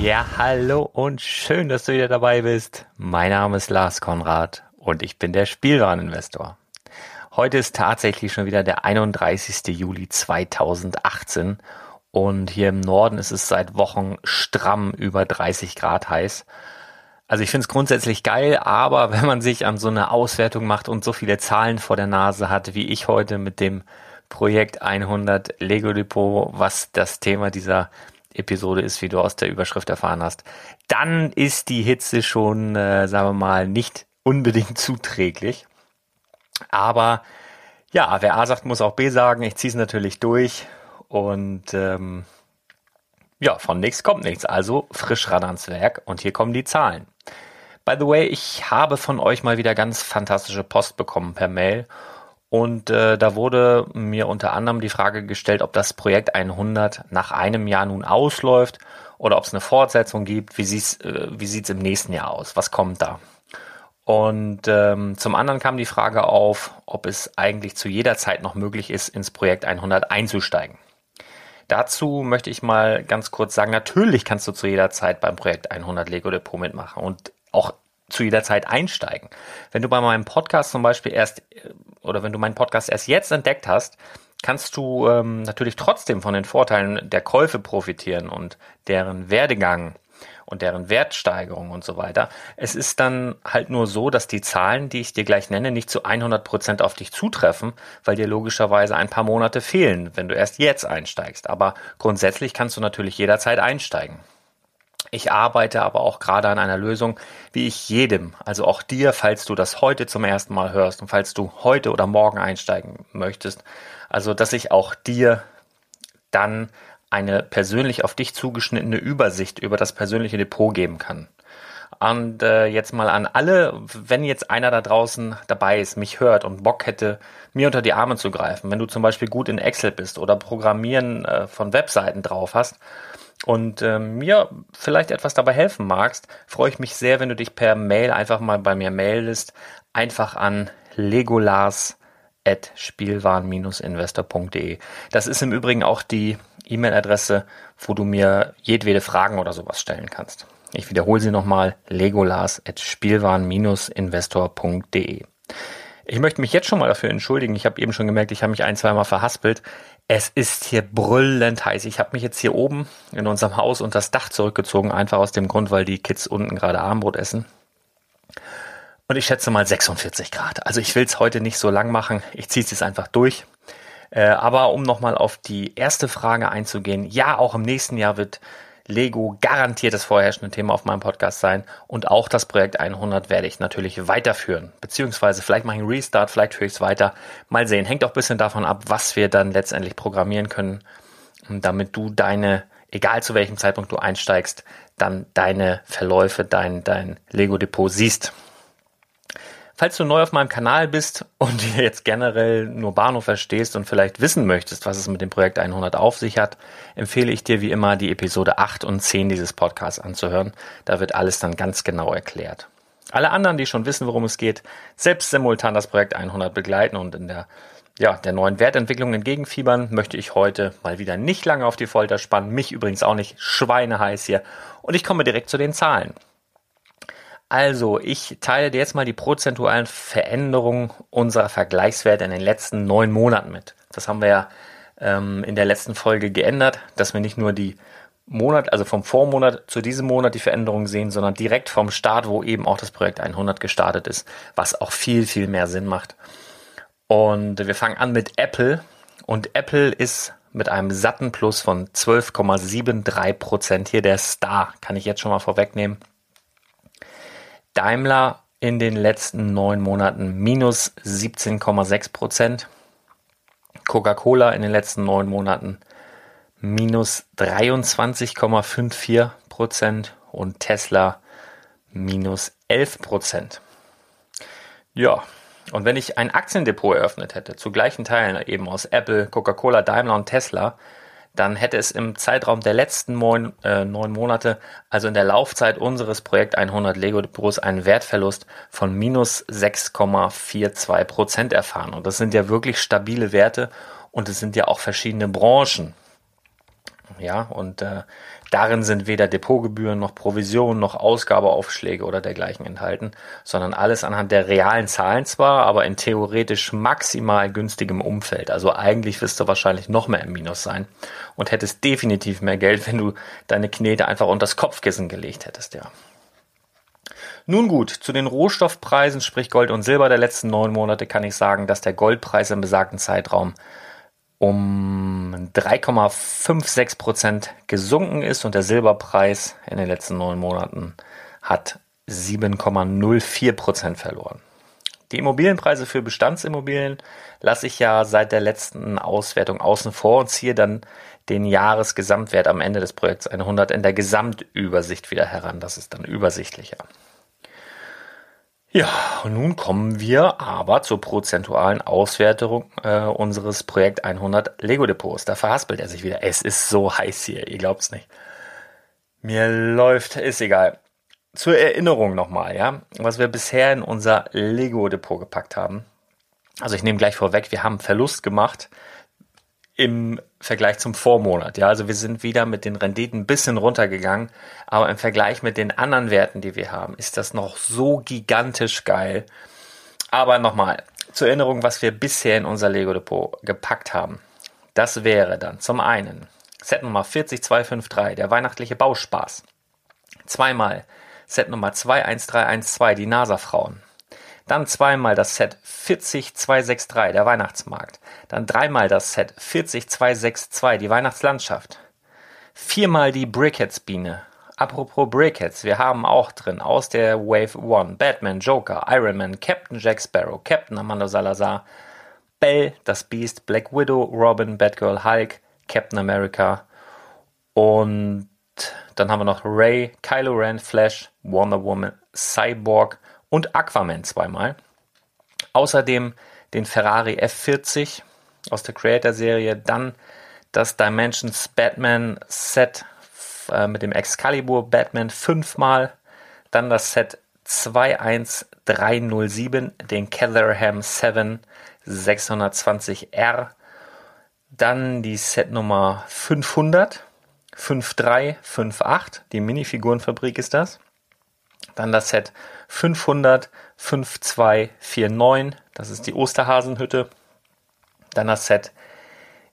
Ja, hallo und schön, dass du wieder dabei bist. Mein Name ist Lars Konrad und ich bin der Spielwareninvestor. Heute ist tatsächlich schon wieder der 31. Juli 2018 und hier im Norden ist es seit Wochen stramm über 30 Grad heiß. Also ich finde es grundsätzlich geil, aber wenn man sich an so eine Auswertung macht und so viele Zahlen vor der Nase hat, wie ich heute mit dem Projekt 100 Lego Depot, was das Thema dieser Episode ist, wie du aus der Überschrift erfahren hast, dann ist die Hitze schon, äh, sagen wir mal, nicht unbedingt zuträglich. Aber ja, wer A sagt, muss auch B sagen. Ich ziehe es natürlich durch und ähm, ja, von nichts kommt nichts. Also frisch ran ans Werk und hier kommen die Zahlen. By the way, ich habe von euch mal wieder ganz fantastische Post bekommen per Mail und äh, da wurde mir unter anderem die Frage gestellt, ob das Projekt 100 nach einem Jahr nun ausläuft oder ob es eine Fortsetzung gibt. Wie sieht's, äh, wie sieht's im nächsten Jahr aus? Was kommt da? Und ähm, zum anderen kam die Frage auf, ob es eigentlich zu jeder Zeit noch möglich ist, ins Projekt 100 einzusteigen. Dazu möchte ich mal ganz kurz sagen, natürlich kannst du zu jeder Zeit beim Projekt 100 Lego Depot mitmachen und auch zu jeder Zeit einsteigen. Wenn du bei meinem Podcast zum Beispiel erst oder wenn du meinen Podcast erst jetzt entdeckt hast, kannst du ähm, natürlich trotzdem von den Vorteilen der Käufe profitieren und deren Werdegang und deren Wertsteigerung und so weiter. Es ist dann halt nur so, dass die Zahlen, die ich dir gleich nenne, nicht zu 100 Prozent auf dich zutreffen, weil dir logischerweise ein paar Monate fehlen, wenn du erst jetzt einsteigst. Aber grundsätzlich kannst du natürlich jederzeit einsteigen. Ich arbeite aber auch gerade an einer Lösung, wie ich jedem, also auch dir, falls du das heute zum ersten Mal hörst und falls du heute oder morgen einsteigen möchtest, also dass ich auch dir dann eine persönlich auf dich zugeschnittene Übersicht über das persönliche Depot geben kann. Und äh, jetzt mal an alle, wenn jetzt einer da draußen dabei ist, mich hört und Bock hätte, mir unter die Arme zu greifen, wenn du zum Beispiel gut in Excel bist oder Programmieren äh, von Webseiten drauf hast und äh, mir vielleicht etwas dabei helfen magst, freue ich mich sehr, wenn du dich per Mail einfach mal bei mir meldest, einfach an legolas.spielwaren-investor.de. Das ist im Übrigen auch die E-Mail-Adresse, wo du mir jedwede Fragen oder sowas stellen kannst. Ich wiederhole sie nochmal, legolas.spielwaren-investor.de. Ich möchte mich jetzt schon mal dafür entschuldigen. Ich habe eben schon gemerkt, ich habe mich ein, zweimal verhaspelt. Es ist hier brüllend heiß. Ich habe mich jetzt hier oben in unserem Haus unter das Dach zurückgezogen, einfach aus dem Grund, weil die Kids unten gerade Armbrot essen. Und ich schätze mal 46 Grad. Also ich will es heute nicht so lang machen. Ich ziehe es jetzt einfach durch. Äh, aber um nochmal auf die erste Frage einzugehen, ja, auch im nächsten Jahr wird Lego garantiert das vorherrschende Thema auf meinem Podcast sein und auch das Projekt 100 werde ich natürlich weiterführen. Beziehungsweise vielleicht mache ich einen Restart, vielleicht führe ich es weiter. Mal sehen. Hängt auch ein bisschen davon ab, was wir dann letztendlich programmieren können, damit du deine, egal zu welchem Zeitpunkt du einsteigst, dann deine Verläufe, dein, dein Lego-Depot siehst. Falls du neu auf meinem Kanal bist und jetzt generell nur Bahnhof verstehst und vielleicht wissen möchtest, was es mit dem Projekt 100 auf sich hat, empfehle ich dir wie immer die Episode 8 und 10 dieses Podcasts anzuhören. Da wird alles dann ganz genau erklärt. Alle anderen, die schon wissen, worum es geht, selbst simultan das Projekt 100 begleiten und in der ja, der neuen Wertentwicklung entgegenfiebern, möchte ich heute mal wieder nicht lange auf die Folter spannen, mich übrigens auch nicht schweineheiß hier und ich komme direkt zu den Zahlen. Also, ich teile dir jetzt mal die prozentualen Veränderungen unserer Vergleichswerte in den letzten neun Monaten mit. Das haben wir ja ähm, in der letzten Folge geändert, dass wir nicht nur die Monat, also vom Vormonat zu diesem Monat die Veränderungen sehen, sondern direkt vom Start, wo eben auch das Projekt 100 gestartet ist, was auch viel, viel mehr Sinn macht. Und wir fangen an mit Apple. Und Apple ist mit einem satten Plus von 12,73 Prozent hier der Star, kann ich jetzt schon mal vorwegnehmen. Daimler in den letzten neun Monaten minus 17,6 Prozent. Coca-Cola in den letzten neun Monaten minus 23,54 Prozent und Tesla minus 11 Prozent. Ja, und wenn ich ein Aktiendepot eröffnet hätte, zu gleichen Teilen eben aus Apple, Coca-Cola, Daimler und Tesla, dann hätte es im Zeitraum der letzten neun, äh, neun Monate, also in der Laufzeit unseres Projekt 100 Lego Depots, einen Wertverlust von minus 6,42 Prozent erfahren. Und das sind ja wirklich stabile Werte und es sind ja auch verschiedene Branchen. Ja, und äh, darin sind weder Depotgebühren noch Provisionen noch Ausgabeaufschläge oder dergleichen enthalten, sondern alles anhand der realen Zahlen zwar, aber in theoretisch maximal günstigem Umfeld. Also eigentlich wirst du wahrscheinlich noch mehr im Minus sein und hättest definitiv mehr Geld, wenn du deine Knete einfach unter das Kopfkissen gelegt hättest, ja. Nun gut, zu den Rohstoffpreisen, sprich Gold und Silber der letzten neun Monate, kann ich sagen, dass der Goldpreis im besagten Zeitraum um 3,56 Prozent gesunken ist und der Silberpreis in den letzten neun Monaten hat 7,04 Prozent verloren. Die Immobilienpreise für Bestandsimmobilien lasse ich ja seit der letzten Auswertung außen vor und ziehe dann den Jahresgesamtwert am Ende des Projekts 100 in der Gesamtübersicht wieder heran. Das ist dann übersichtlicher. Ja, nun kommen wir aber zur prozentualen Auswertung äh, unseres Projekt 100 Lego Depots. Da verhaspelt er sich wieder. Es ist so heiß hier, ihr glaubt's nicht. Mir läuft, ist egal. Zur Erinnerung nochmal, ja, was wir bisher in unser Lego Depot gepackt haben. Also ich nehme gleich vorweg, wir haben Verlust gemacht im Vergleich zum Vormonat. Ja, also wir sind wieder mit den Renditen ein bisschen runtergegangen, aber im Vergleich mit den anderen Werten, die wir haben, ist das noch so gigantisch geil. Aber nochmal, zur Erinnerung, was wir bisher in unser Lego Depot gepackt haben. Das wäre dann zum einen Set Nummer 40253, der weihnachtliche Bauspaß. Zweimal Set Nummer 21312, die NASA-Frauen. Dann zweimal das Set 40263, der Weihnachtsmarkt. Dann dreimal das Set 40262, die Weihnachtslandschaft. Viermal die Brickheads-Biene. Apropos Brickheads, wir haben auch drin aus der Wave 1 Batman, Joker, Iron Man, Captain Jack Sparrow, Captain Amanda Salazar, Belle, das Beast, Black Widow, Robin, Batgirl, Hulk, Captain America und dann haben wir noch Ray, Kylo Ren, Flash, Wonder Woman, Cyborg und Aquaman zweimal. Außerdem den Ferrari F40 aus der Creator-Serie, dann das Dimensions Batman Set äh, mit dem Excalibur Batman fünfmal, dann das Set 21307, den Caterham 7 620R, dann die Set Nummer 500, 5358, die Minifigurenfabrik ist das. Dann das Set 500 5249, das ist die Osterhasenhütte. Dann das Set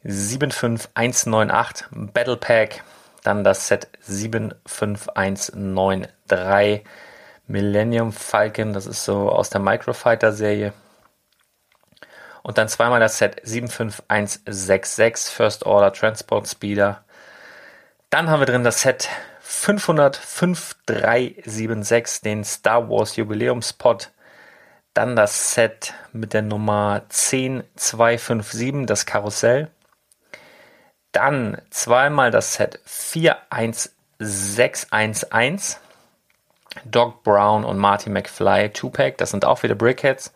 75198 Battle Pack. Dann das Set 75193 Millennium Falcon, das ist so aus der Microfighter Serie. Und dann zweimal das Set 75166 First Order Transport Speeder. Dann haben wir drin das Set 505-376, den Star Wars Jubiläumspot. Dann das Set mit der Nummer 10257, das Karussell. Dann zweimal das Set 41611. Doc Brown und Marty McFly 2-Pack, das sind auch wieder Brickheads.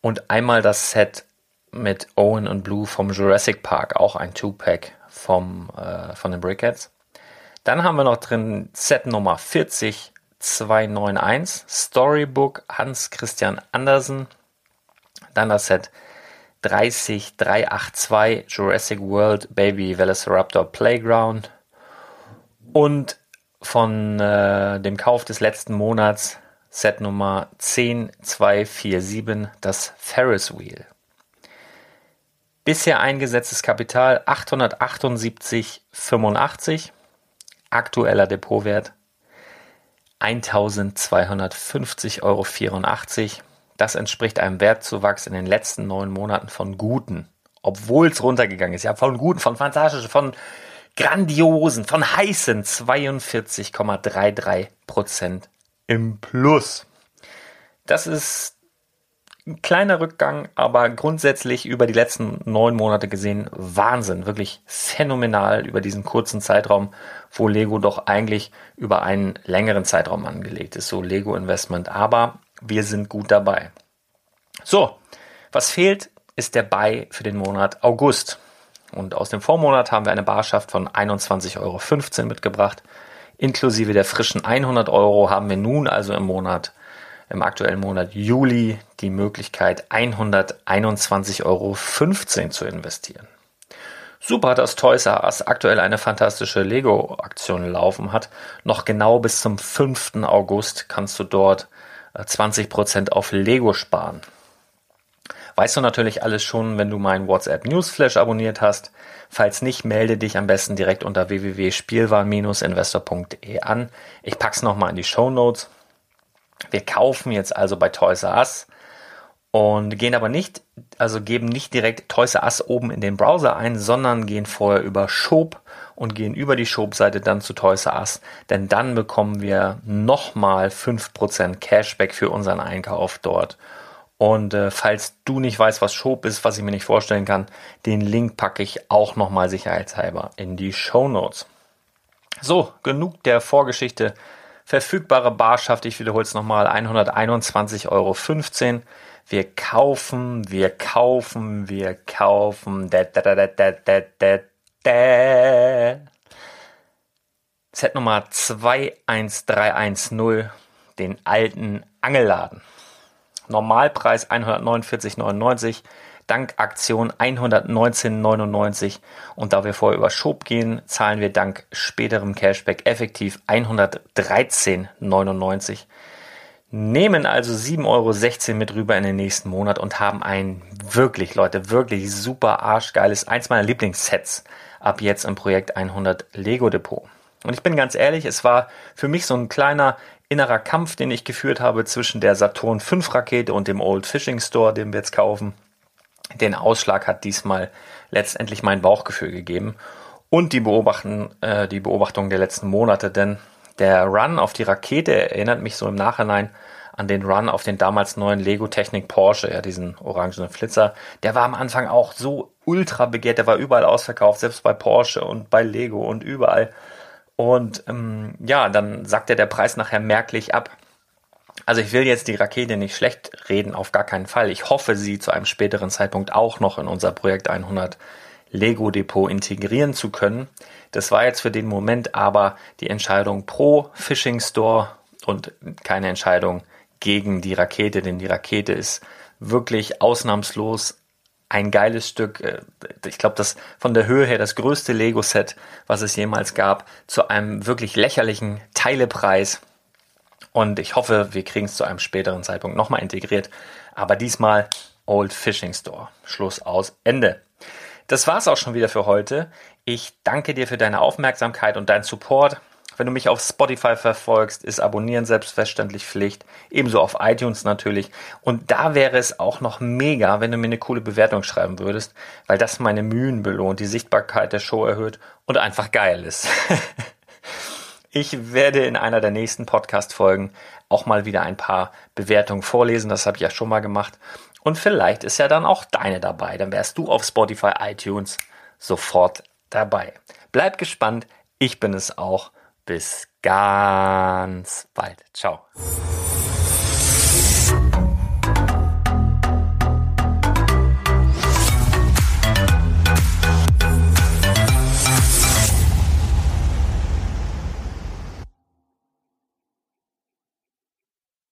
Und einmal das Set mit Owen und Blue vom Jurassic Park, auch ein 2-Pack vom, äh, von den Brickheads. Dann haben wir noch drin Set Nummer 40291, Storybook Hans Christian Andersen. Dann das Set 30382, Jurassic World Baby Velociraptor Playground. Und von äh, dem Kauf des letzten Monats Set Nummer 10247, das Ferris Wheel. Bisher eingesetztes Kapital 878,85 aktueller Depotwert 1250,84 Euro. Das entspricht einem Wertzuwachs in den letzten neun Monaten von guten, obwohl es runtergegangen ist, ja, von guten, von fantastischen, von grandiosen, von heißen 42,33 Prozent im Plus. Das ist ein kleiner Rückgang, aber grundsätzlich über die letzten neun Monate gesehen Wahnsinn, wirklich phänomenal über diesen kurzen Zeitraum, wo Lego doch eigentlich über einen längeren Zeitraum angelegt ist, so Lego Investment. Aber wir sind gut dabei. So, was fehlt, ist der Buy für den Monat August. Und aus dem Vormonat haben wir eine Barschaft von 21,15 Euro mitgebracht. Inklusive der frischen 100 Euro haben wir nun also im Monat im aktuellen Monat Juli die Möglichkeit, 121,15 Euro zu investieren. Super, dass Toys R Us aktuell eine fantastische Lego-Aktion laufen hat. Noch genau bis zum 5. August kannst du dort 20% äh, auf Lego sparen. Weißt du natürlich alles schon, wenn du meinen WhatsApp Newsflash abonniert hast. Falls nicht, melde dich am besten direkt unter www.spielwaren-investor.de an. Ich pack's nochmal in die Show Notes. Wir kaufen jetzt also bei Toys R Us und gehen aber nicht, also geben nicht direkt Toys R Us oben in den Browser ein, sondern gehen vorher über Shop und gehen über die Shop-Seite dann zu Toys R Us, denn dann bekommen wir nochmal 5% Cashback für unseren Einkauf dort. Und äh, falls du nicht weißt, was Shop ist, was ich mir nicht vorstellen kann, den Link packe ich auch nochmal sicherheitshalber in die Show Notes. So, genug der Vorgeschichte Verfügbare Barschaft, ich wiederhole es nochmal, 121,15 Euro. Wir kaufen, wir kaufen, wir kaufen. Da, da, da, da, da, da, da. Set Nummer 21310, den alten Angelladen. Normalpreis 149,99 dank Aktion 119,99 und da wir vorher über Shop gehen, zahlen wir dank späterem Cashback effektiv 113,99. Nehmen also 7,16 Euro mit rüber in den nächsten Monat und haben ein wirklich, Leute, wirklich super arschgeiles, eins meiner Lieblingssets ab jetzt im Projekt 100 Lego Depot. Und ich bin ganz ehrlich, es war für mich so ein kleiner innerer Kampf, den ich geführt habe zwischen der Saturn 5 Rakete und dem Old Fishing Store, den wir jetzt kaufen. Den Ausschlag hat diesmal letztendlich mein Bauchgefühl gegeben und die, Beobachten, äh, die Beobachtung der letzten Monate, denn der Run auf die Rakete erinnert mich so im Nachhinein an den Run auf den damals neuen Lego Technik Porsche, ja, diesen orangenen Flitzer. Der war am Anfang auch so ultra begehrt, der war überall ausverkauft, selbst bei Porsche und bei Lego und überall. Und ähm, ja, dann sagt er der Preis nachher merklich ab. Also ich will jetzt die Rakete nicht schlecht reden, auf gar keinen Fall. Ich hoffe, sie zu einem späteren Zeitpunkt auch noch in unser Projekt 100 Lego Depot integrieren zu können. Das war jetzt für den Moment aber die Entscheidung pro Fishing Store und keine Entscheidung gegen die Rakete, denn die Rakete ist wirklich ausnahmslos ein geiles Stück. Äh, ich glaube, das von der Höhe her das größte Lego-Set, was es jemals gab, zu einem wirklich lächerlichen Teilepreis. Und ich hoffe, wir kriegen es zu einem späteren Zeitpunkt nochmal integriert. Aber diesmal Old Fishing Store. Schluss aus Ende. Das war's auch schon wieder für heute. Ich danke dir für deine Aufmerksamkeit und deinen Support. Wenn du mich auf Spotify verfolgst, ist Abonnieren selbstverständlich Pflicht. Ebenso auf iTunes natürlich. Und da wäre es auch noch mega, wenn du mir eine coole Bewertung schreiben würdest, weil das meine Mühen belohnt, die Sichtbarkeit der Show erhöht und einfach geil ist. ich werde in einer der nächsten Podcast-Folgen auch mal wieder ein paar Bewertungen vorlesen. Das habe ich ja schon mal gemacht. Und vielleicht ist ja dann auch deine dabei. Dann wärst du auf Spotify, iTunes sofort dabei. Bleib gespannt. Ich bin es auch. Bis ganz bald. Ciao.